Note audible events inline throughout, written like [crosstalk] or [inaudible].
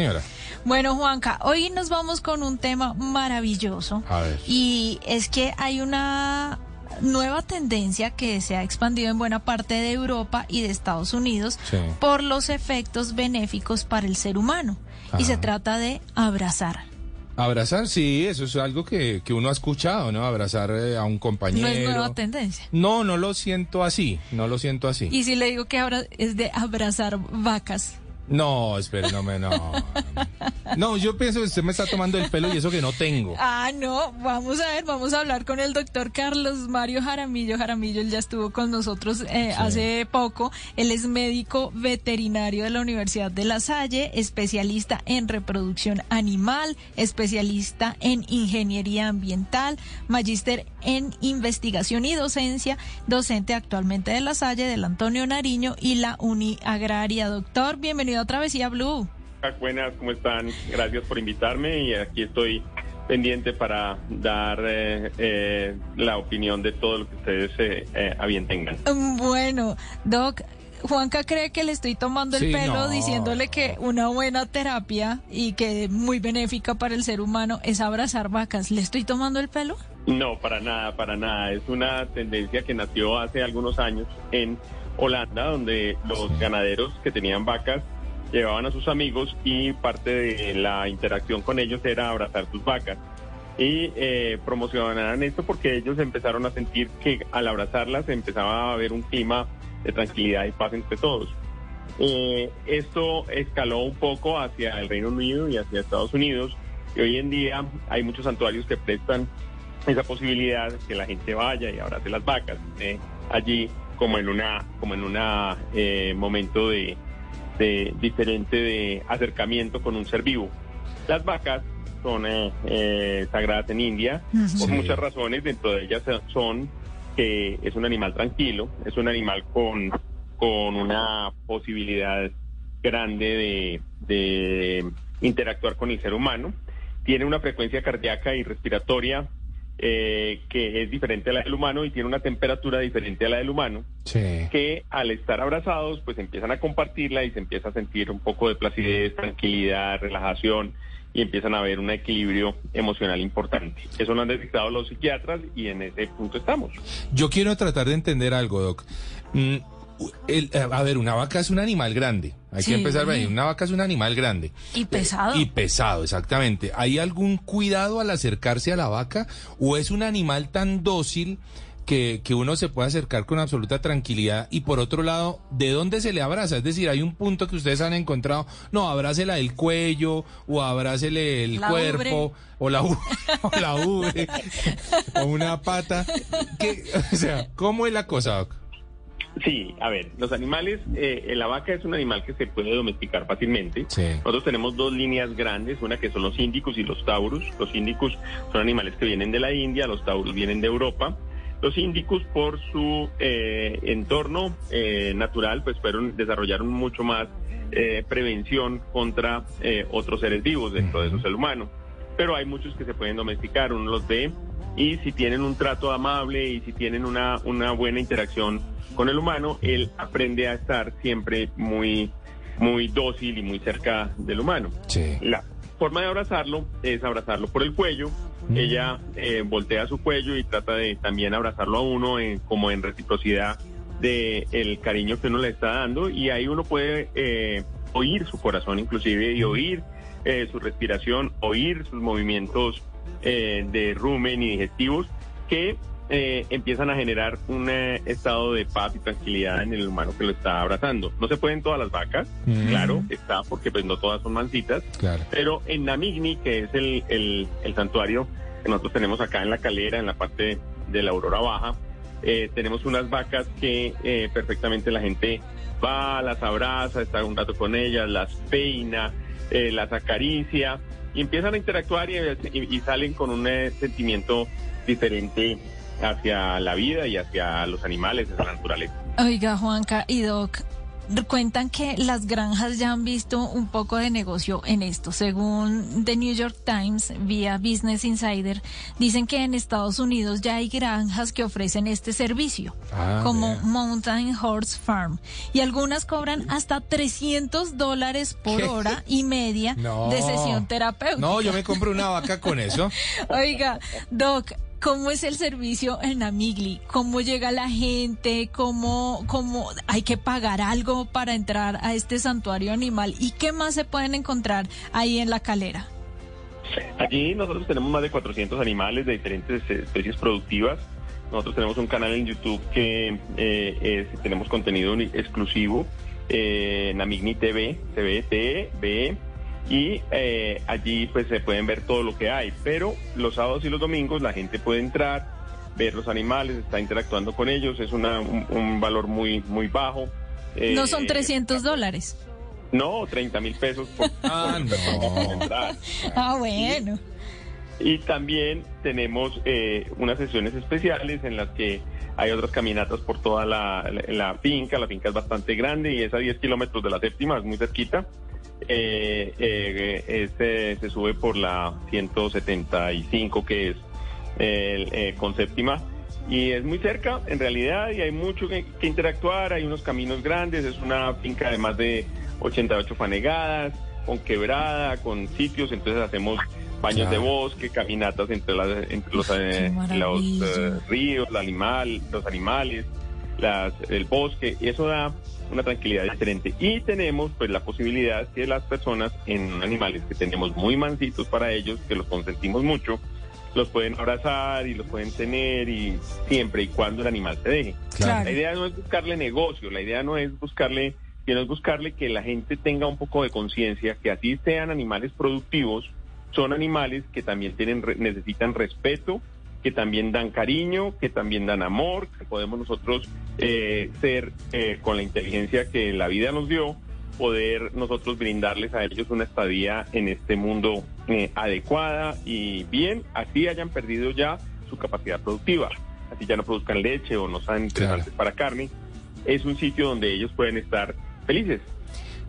señora. Bueno, Juanca, hoy nos vamos con un tema maravilloso. A ver. Y es que hay una nueva tendencia que se ha expandido en buena parte de Europa y de Estados Unidos Sí. por los efectos benéficos para el ser humano. Y se Ajá. trata de abrazar. Abrazar, sí, eso es algo que, que uno ha escuchado, ¿no? Abrazar eh, a un compañero. No es nueva tendencia. No, no lo siento así, no lo siento así. Y si le digo que ahora es de abrazar vacas. No, espere, no me, no. No, yo pienso que usted me está tomando el pelo y eso que no tengo. Ah, no, vamos a ver, vamos a hablar con el doctor Carlos Mario Jaramillo. Jaramillo, él ya estuvo con nosotros eh, hace poco. Él es médico veterinario de la Universidad de La Salle, especialista en reproducción animal, especialista en ingeniería ambiental, magíster en investigación y docencia, docente actualmente de La Salle, del Antonio Nariño y la Uni Agraria. Doctor, bienvenido a Travesía Blue. Buenas, ¿cómo están? Gracias por invitarme y aquí estoy pendiente para dar eh, eh, la opinión de todo lo que ustedes eh, eh, a bien tengan. Bueno, Doc, Juanca cree que le estoy tomando el Sí, pelo no. diciéndole que una buena terapia y que muy benéfica para el ser humano es abrazar vacas. ¿Le estoy tomando el pelo? No, para nada, para nada. Es una tendencia que nació hace algunos años en Holanda, donde los ganaderos que tenían vacas llevaban a sus amigos y parte de la interacción con ellos era abrazar sus vacas. Y eh, promocionaban esto porque ellos empezaron a sentir que al abrazarlas empezaba a haber un clima de tranquilidad y paz entre todos. Eh, esto escaló un poco hacia el Reino Unido y hacia Estados Unidos y hoy en día hay muchos santuarios que prestan esa posibilidad que la gente vaya y abrace las vacas eh, allí como en una como en una eh, momento de, de diferente de acercamiento con un ser vivo. Las vacas son eh, eh, sagradas en India por muchas razones, dentro de ellas son que es un animal tranquilo, es un animal con, con una posibilidad grande de, de interactuar con el ser humano, tiene una frecuencia cardíaca y respiratoria eh, que es diferente a la del humano y tiene una temperatura diferente a la del humano, Sí. que al estar abrazados pues empiezan a compartirla y se empieza a sentir un poco de placidez, tranquilidad, relajación y empiezan a ver un equilibrio emocional importante. Eso lo han detectado los psiquiatras y en ese punto estamos. Yo quiero tratar de entender algo, Doc. Mm, el- a ver, una vaca es un animal grande. Hay Sí. que empezar ahí. Una vaca es un animal grande. Y pesado. Y pesado, exactamente. ¿Hay algún cuidado al acercarse a la vaca? ¿O es un animal tan dócil que, que uno se puede acercar con absoluta tranquilidad? Y por otro lado, ¿de dónde se le abraza? Es decir, hay un punto que ustedes han encontrado. No, abrácela del cuello o abrácele el La cuerpo. O la, u- [laughs] o la ubre, o una pata. ¿Qué? [laughs] O sea, ¿cómo es la cosa, Doc? Sí, a ver, los animales, eh, la vaca es un animal que se puede domesticar fácilmente. Sí. Nosotros tenemos dos líneas grandes, una que son los índicos y los taurus. Los índicos son animales que vienen de la India, los taurus vienen de Europa. Los índicos, por su eh, entorno eh, natural, pues fueron desarrollaron mucho más eh, prevención contra eh, otros seres vivos, dentro de eso es el humano. Pero hay muchos que se pueden domesticar, uno los ve, y si tienen un trato amable y si tienen una, una buena interacción con el humano, él aprende a estar siempre muy, muy dócil y muy cerca del humano. Sí. La forma de abrazarlo es abrazarlo por el cuello. Ella eh, voltea su cuello y trata de también abrazarlo a uno en- como en reciprocidad de el cariño que uno le está dando y ahí uno puede eh, oír su corazón inclusive y oír eh, su respiración, oír sus movimientos eh, de rumen y digestivos que eh, empiezan a generar un eh, estado de paz y tranquilidad en el humano que lo está abrazando. No se pueden todas las vacas, Mm. claro, está porque pues no todas son mansitas, Claro. pero en Namigni, que es el, el, el santuario que nosotros tenemos acá en la calera, en la parte de la Aurora Baja, eh, tenemos unas vacas que perfectamente la gente va, las abraza, está un rato con ellas, las peina, las acaricia y empiezan a interactuar y, y- y salen con un eh, sentimiento diferente hacia la vida y hacia los animales, hacia la naturaleza. Oiga, Juanca y Doc, cuentan que las granjas ya han visto un poco de negocio en esto. Según The New York Times, vía Business Insider, dicen que en Estados Unidos ya hay granjas que ofrecen este servicio, Ah, como. Mountain Horse Farm. Y algunas cobran hasta 300 dólares por ¿Qué? hora y media No. de sesión terapéutica. No, yo me compro una vaca con eso. [laughs] Oiga, Doc, ¿cómo es el servicio en Amigli? ¿Cómo llega la gente? ¿Cómo, cómo hay que pagar algo para entrar a este santuario animal? ¿Y qué más se pueden encontrar ahí en la calera? Allí nosotros tenemos más de 400 animales de diferentes eh, especies productivas. Nosotros tenemos un canal en YouTube que eh, tenemos contenido exclusivo, eh, Namigni TV, TV, T, B, y eh, allí pues se pueden ver todo lo que hay. Pero los sábados y los domingos la gente puede entrar, ver los animales, está interactuando con ellos, es una, un, un valor muy, muy bajo. No Eh, son 300 dólares. No, 30 mil pesos por, [laughs] Ah, por no. entrar. Ah, bueno. Y también tenemos eh, unas sesiones especiales en las que hay otras caminatas por toda la, la- la finca. La finca es bastante grande y es a 10 kilómetros de la séptima, es muy cerquita. Eh, eh, este se sube por la 175 que es el, eh, con séptima y es muy cerca en realidad y hay mucho que, que interactuar, hay unos caminos grandes, es una finca de más de 88 fanegadas, con quebrada, con sitios, entonces hacemos baños Claro. de bosque, caminatas entre, las- entre los, eh, los eh, ríos, el animal, los animales, las, el bosque, y eso da una tranquilidad diferente. Y tenemos pues la posibilidad que las personas en animales que tenemos muy mansitos para ellos, que los consentimos mucho, los pueden abrazar y los pueden tener y siempre y cuando el animal se deje. Claro. La idea no es buscarle negocio, la idea no es buscarle, sino es buscarle que la gente tenga un poco de conciencia que así sean animales productivos, son animales que también tienen, necesitan respeto, que también dan cariño, que también dan amor, que podemos nosotros eh, ser eh, con la inteligencia que la vida nos dio, poder nosotros brindarles a ellos una estadía en este mundo eh, adecuada y bien, así hayan perdido ya su capacidad productiva, así ya no produzcan leche o no sean interesantes Claro. para carne, es un sitio donde ellos pueden estar felices.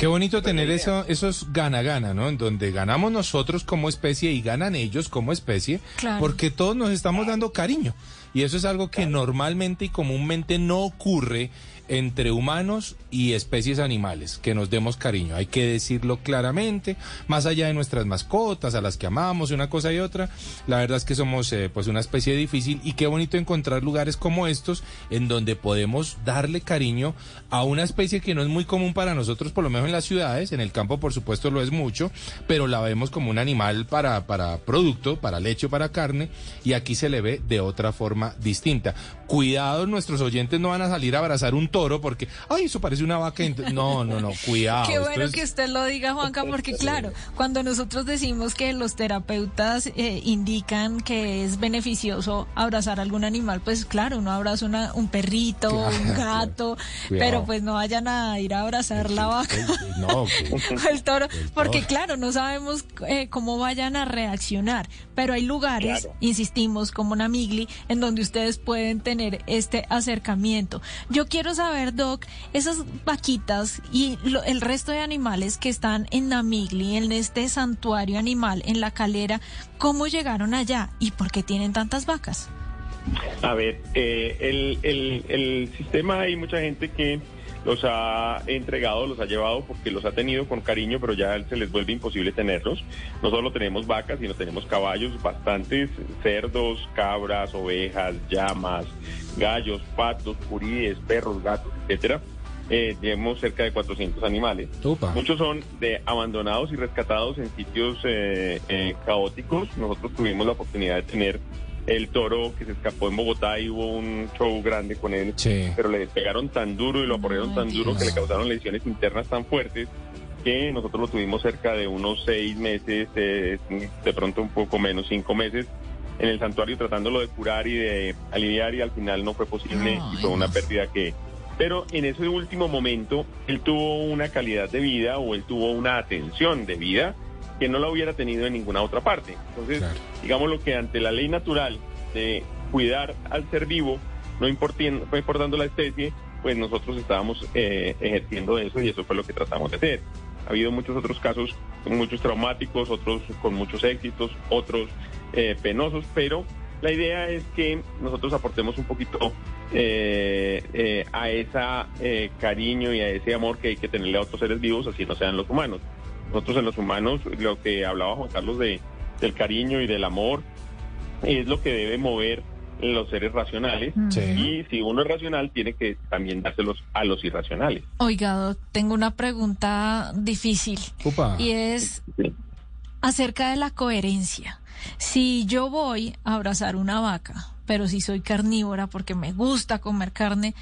Qué bonito tener eso, esos gana-gana, ¿no? En donde ganamos nosotros como especie y ganan ellos como especie, Claro. porque todos nos estamos dando cariño. Y eso es algo que normalmente y comúnmente no ocurre entre humanos y especies animales, que nos demos cariño. Hay que decirlo claramente, más allá de nuestras mascotas, a las que amamos, una cosa y otra. La verdad es que somos eh, pues una especie difícil y qué bonito encontrar lugares como estos en donde podemos darle cariño a una especie que no es muy común para nosotros, por lo menos en las ciudades, en el campo por supuesto lo es mucho, pero la vemos como un animal para, para producto, para leche para carne, y aquí se le ve de otra forma distinta. Cuidado, nuestros oyentes no van a salir a abrazar un toro porque, ay, eso parece una vaca. No, no, no, [laughs] cuidado. Qué bueno es- que usted lo diga, Juanca, [laughs] porque claro, cuando nosotros decimos que los terapeutas eh, indican que es beneficioso abrazar algún animal, pues claro, uno abraza una, un perrito, un gato, pero pues no vayan a ir a abrazar la vaca. No, [laughs] o el toro, porque toro. claro, no sabemos eh, cómo vayan a reaccionar, pero hay lugares, Claro. insistimos, como Namigli, en donde ustedes pueden tener este acercamiento. Yo quiero saber, Doc, esas vaquitas y lo- el resto de animales que están en Namigli, en este santuario animal, en la calera, ¿cómo llegaron allá y por qué tienen tantas vacas? A ver, eh, el, el, el sistema hay mucha gente que los ha entregado, los ha llevado porque los ha tenido con cariño, pero ya se les vuelve imposible tenerlos. No solo tenemos vacas, sino tenemos caballos, bastantes cerdos, cabras, ovejas, llamas, gallos, patos, curíes, perros, gatos, etcétera. Eh, tenemos cerca de 400 animales. Muchos son de abandonados y rescatados en sitios eh, eh, caóticos. Nosotros tuvimos la oportunidad de tener el toro que se escapó en Bogotá y hubo un show grande con él, Sí. pero le pegaron tan duro y lo aporrearon tan duro que le causaron lesiones internas tan fuertes que nosotros lo tuvimos cerca de unos seis meses, eh, de pronto un poco menos, cinco meses en el santuario tratándolo de curar y de aliviar y al final no fue posible y fue una pérdida que... Pero en ese último momento él tuvo una calidad de vida o él tuvo una atención de vida que no la hubiera tenido en ninguna otra parte. Entonces, Claro. digamos lo que ante la ley natural de cuidar al ser vivo, no, importin- no importando la especie, pues nosotros estábamos eh, ejerciendo eso y eso fue lo que tratamos de hacer. Ha habido muchos otros casos, muchos traumáticos, otros con muchos éxitos, otros eh, penosos, pero la idea es que nosotros aportemos un poquito eh, eh, a ese cariño y a ese amor que hay que tenerle a otros seres vivos, así no sean los humanos. Nosotros en los humanos, lo que hablaba Juan Carlos de, del cariño y del amor, es lo que debe mover los seres racionales. Y si uno es racional tiene que también dárselos a los irracionales. Oiga, tengo una pregunta difícil. Y es acerca de la coherencia. Si yo voy a abrazar una vaca, pero si soy carnívora porque me gusta comer carne,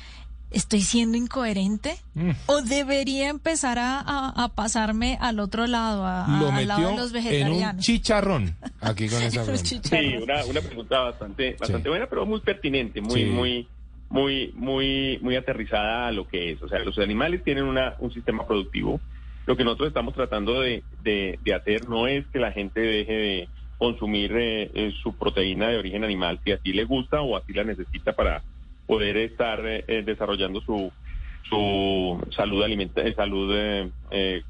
¿Estoy siendo incoherente? Mm. ¿O debería empezar a, pasarme al otro lado, a, al lado de los vegetarianos? En un chicharrón, aquí con [laughs] esa pregunta. Sí, una, una, pregunta bastante, bastante buena, pero muy pertinente, muy, muy, muy, muy, muy aterrizada a lo que es. O sea, los animales tienen una, un sistema productivo. Lo que nosotros estamos tratando de, de, hacer no es que la gente deje de consumir eh, eh, su proteína de origen animal si así le gusta o así la necesita para poder estar eh, eh, desarrollando su, su salud, alimentaria, eh, salud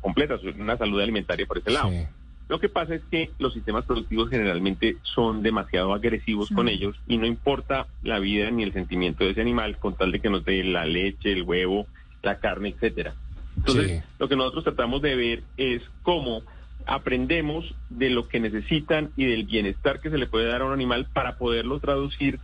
completa, una salud alimentaria por ese lado. Lo que pasa es que los sistemas productivos generalmente son demasiado agresivos con ellos y no importa la vida ni el sentimiento de ese animal con tal de que nos dé la leche, el huevo, la carne, etcétera. Entonces, lo que nosotros tratamos de ver es cómo aprendemos de lo que necesitan y del bienestar que se le puede dar a un animal para poderlo traducir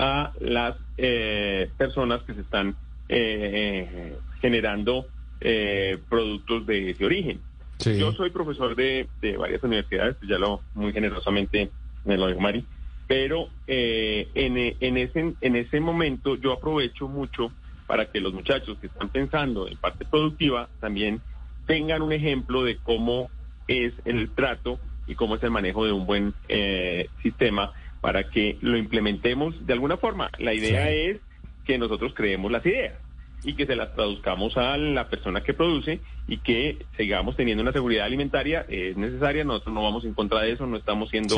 a las eh, personas que se están eh, generando eh, productos de ese origen. Yo soy profesor de, varias universidades, ya lo muy generosamente me lo dijo Mari, pero en, en, ese, en ese momento yo aprovecho mucho para que los muchachos que están pensando en parte productiva también tengan un ejemplo de cómo es el trato y cómo es el manejo de un buen sistema para que lo implementemos de alguna forma. La idea es que nosotros creemos las ideas y que se las traduzcamos a la persona que produce y que sigamos teniendo una seguridad alimentaria es necesaria. Nosotros no vamos en contra de eso, no estamos siendo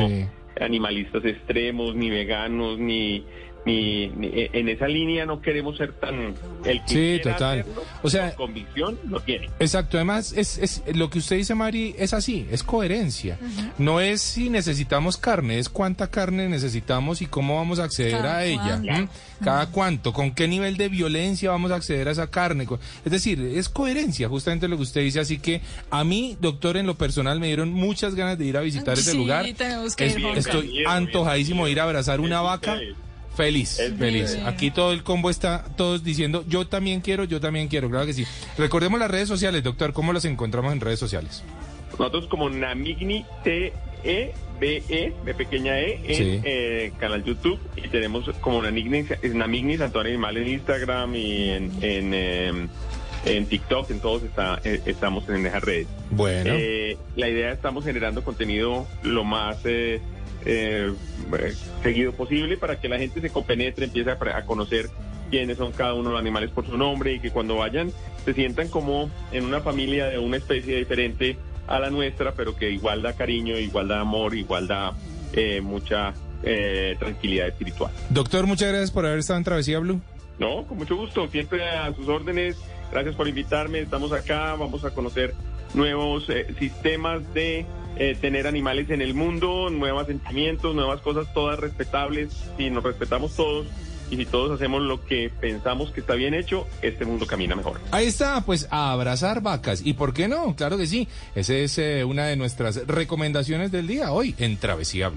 animalistas extremos, ni veganos, ni ni, eh, en esa línea no queremos ser tan el que sí total. o sea convicción lo tiene. exacto además es, es lo que usted dice Mari es así es coherencia. No es si necesitamos carne es cuánta carne necesitamos y cómo vamos a acceder a ella cada cuánto con qué nivel de violencia vamos a acceder a esa carne. Es decir es coherencia justamente lo que usted dice así que a mí doctor en lo personal me dieron muchas ganas de ir a visitar ese lugar. estoy antojadísimo de ir a abrazar una vaca Feliz, feliz. Aquí todo el combo está todos diciendo, yo también quiero, yo también quiero, claro que sí. Recordemos las redes sociales, doctor, ¿cómo las encontramos en redes sociales? Nosotros como Namigni T E B E de pequeña E en eh, canal YouTube y tenemos como Namigni, Namigni Santuario Animal en Instagram y en, en, en TikTok, en todos está, eh, estamos en esas redes. Bueno. Eh, la idea estamos generando contenido lo más eh, seguido posible para que la gente se compenetre, empiece a, conocer quiénes son cada uno de los animales por su nombre y que cuando vayan se sientan como en una familia de una especie diferente a la nuestra, pero que igual da cariño, igual da amor, igual da eh, mucha eh, tranquilidad espiritual. Doctor, muchas gracias por haber estado en Travesía Blue. No, con mucho gusto, siempre a sus órdenes. Gracias por invitarme, estamos acá, vamos a conocer nuevos sistemas de eh, tener animales en el mundo, nuevos sentimientos, nuevas cosas, todas respetables. Si nos respetamos todos y si todos hacemos lo que pensamos que está bien hecho, este mundo camina mejor. Ahí está, pues a abrazar vacas. ¿Y por qué no? Claro que sí. Esa es eh, una de nuestras recomendaciones del día hoy en Travesía.